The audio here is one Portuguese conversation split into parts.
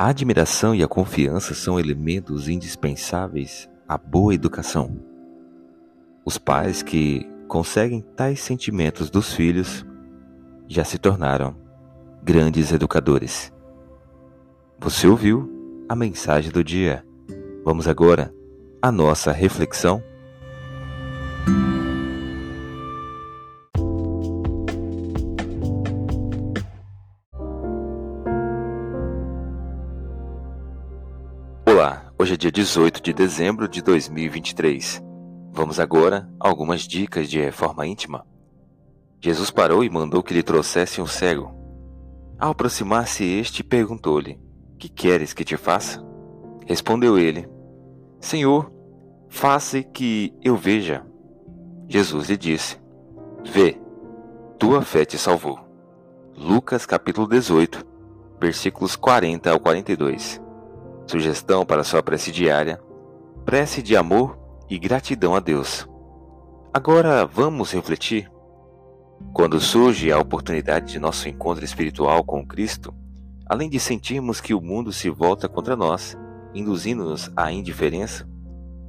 A admiração e a confiança são elementos indispensáveis à boa educação. Os pais que conseguem tais sentimentos dos filhos já se tornaram grandes educadores. Você ouviu a mensagem do dia. Vamos agora à nossa reflexão. Hoje é dia 18 de dezembro de 2023. Vamos agora a algumas dicas de reforma íntima. Jesus parou e mandou que lhe trouxesse um cego. Ao aproximar-se este, perguntou-lhe: Que queres que te faça? Respondeu ele: Senhor, faça que eu veja. Jesus lhe disse: Vê, tua fé te salvou. Lucas capítulo 18, versículos 40 ao 42. Sugestão para sua prece diária: prece de amor e gratidão a Deus. Agora vamos refletir. Quando surge a oportunidade de nosso encontro espiritual com Cristo, além de sentirmos que o mundo se volta contra nós, induzindo-nos à indiferença,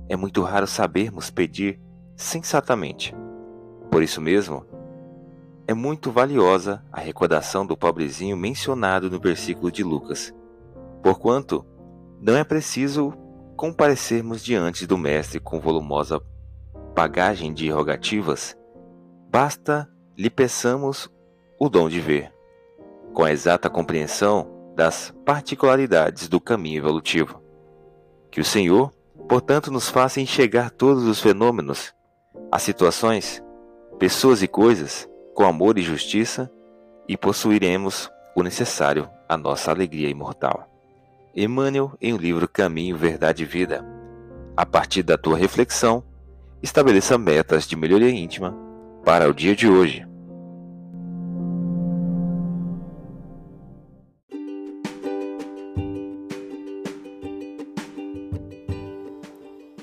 é muito raro sabermos pedir sensatamente. Por isso mesmo, é muito valiosa a recordação do pobrezinho mencionado no versículo de Lucas, porquanto não é preciso comparecermos diante do Mestre com volumosa bagagem de rogativas, basta lhe peçamos o dom de ver, com a exata compreensão das particularidades do caminho evolutivo. Que o Senhor, portanto, nos faça enxergar todos os fenômenos, as situações, pessoas e coisas com amor e justiça e possuiremos o necessário à nossa alegria imortal. Emmanuel em o livro Caminho, Verdade e Vida. A partir da tua reflexão, estabeleça metas de melhoria íntima para o dia de hoje.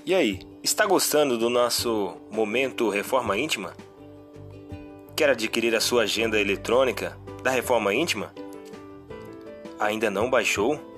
E aí, está gostando do nosso momento Reforma Íntima? Quer adquirir a sua agenda eletrônica da Reforma Íntima? Ainda não baixou?